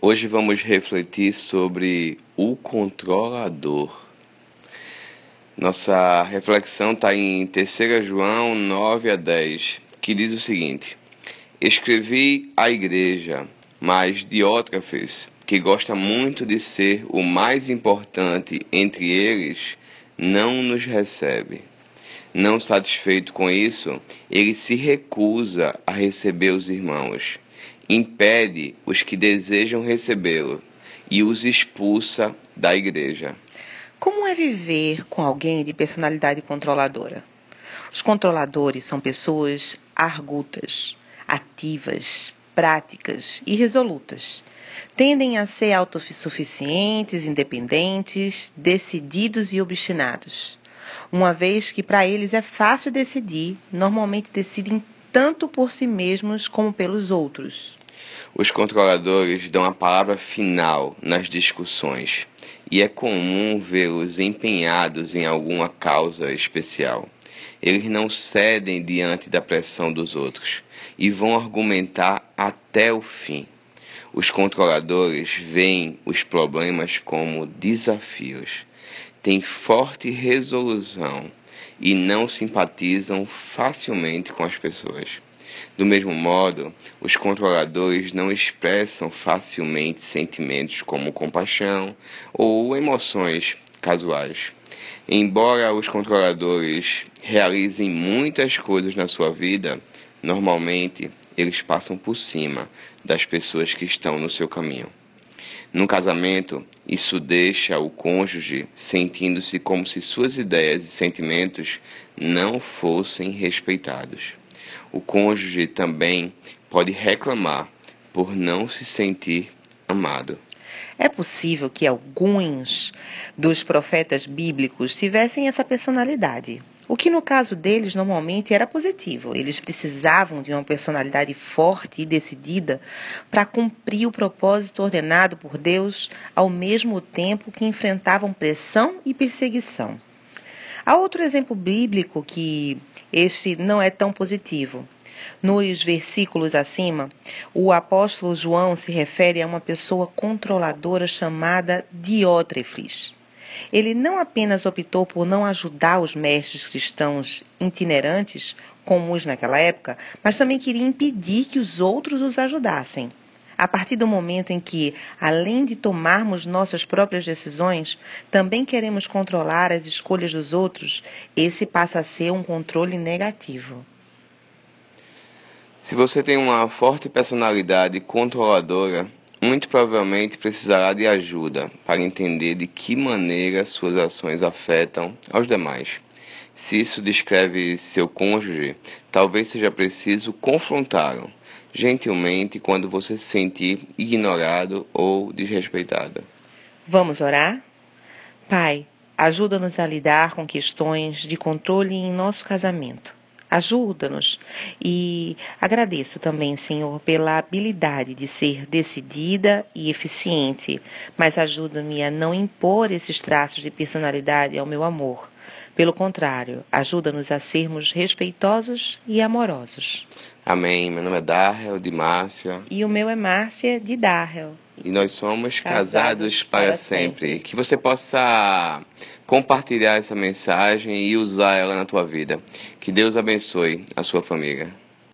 Hoje vamos refletir sobre o controlador. Nossa reflexão está em 3 João 9 a 10, que diz o seguinte: Escrevi à igreja, mas Diótrefes, que gosta muito de ser o mais importante entre eles, não nos recebe. Não satisfeito com isso, ele se recusa a receber os irmãos, impede os que desejam recebê-lo e os expulsa da igreja. Como é viver com alguém de personalidade controladora? Os controladores são pessoas argutas, ativas, práticas e resolutas. Tendem a ser autossuficientes, independentes, decididos e obstinados uma vez que para eles é fácil decidir, normalmente decidem tanto por si mesmos como pelos outros. Os controladores dão a palavra final nas discussões e é comum vê-los empenhados em alguma causa especial. Eles não cedem diante da pressão dos outros e vão argumentar até o fim. Os controladores veem os problemas como desafios têm forte resolução e não simpatizam facilmente com as pessoas. Do mesmo modo, os controladores não expressam facilmente sentimentos como compaixão ou emoções casuais. Embora os controladores realizem muitas coisas na sua vida, normalmente eles passam por cima das pessoas que estão no seu caminho. Num casamento, isso deixa o cônjuge sentindo-se como se suas ideias e sentimentos não fossem respeitados. O cônjuge também pode reclamar por não se sentir amado. É possível que alguns dos profetas bíblicos tivessem essa personalidade. O que no caso deles normalmente era positivo. Eles precisavam de uma personalidade forte e decidida para cumprir o propósito ordenado por Deus, ao mesmo tempo que enfrentavam pressão e perseguição. Há outro exemplo bíblico que este não é tão positivo. Nos versículos acima, o apóstolo João se refere a uma pessoa controladora chamada Diótrefes. Ele não apenas optou por não ajudar os mestres cristãos itinerantes, comuns naquela época, mas também queria impedir que os outros os ajudassem. A partir do momento em que, além de tomarmos nossas próprias decisões, também queremos controlar as escolhas dos outros, esse passa a ser um controle negativo. Se você tem uma forte personalidade controladora, muito provavelmente precisará de ajuda para entender de que maneira suas ações afetam aos demais. Se isso descreve seu cônjuge, talvez seja preciso confrontá-lo gentilmente quando você se sentir ignorado ou desrespeitado. Vamos orar? Pai, ajuda-nos a lidar com questões de controle em nosso casamento. Ajuda-nos e agradeço também, Senhor, pela habilidade de ser decidida e eficiente, mas ajuda-me a não impor esses traços de personalidade ao meu amor. Pelo contrário, ajuda-nos a sermos respeitosos e amorosos. Amém. Meu nome é Darrell de Márcia. E o meu é Márcia de Darrell. E nós somos casados, casados para, para sempre. sempre. Que você possa compartilhar essa mensagem e usar ela na tua vida. Que Deus abençoe a sua família.